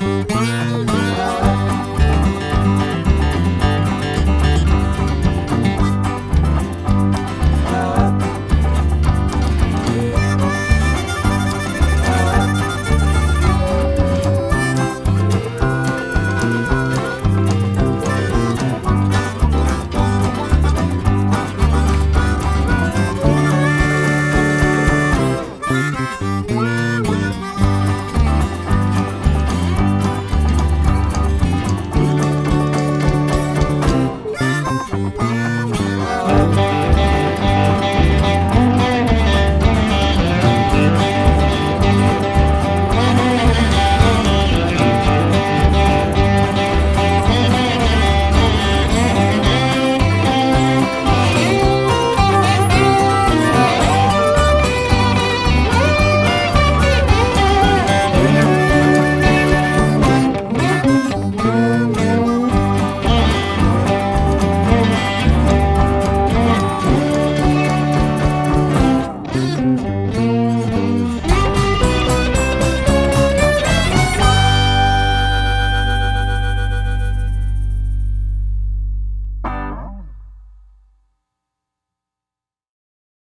Bye.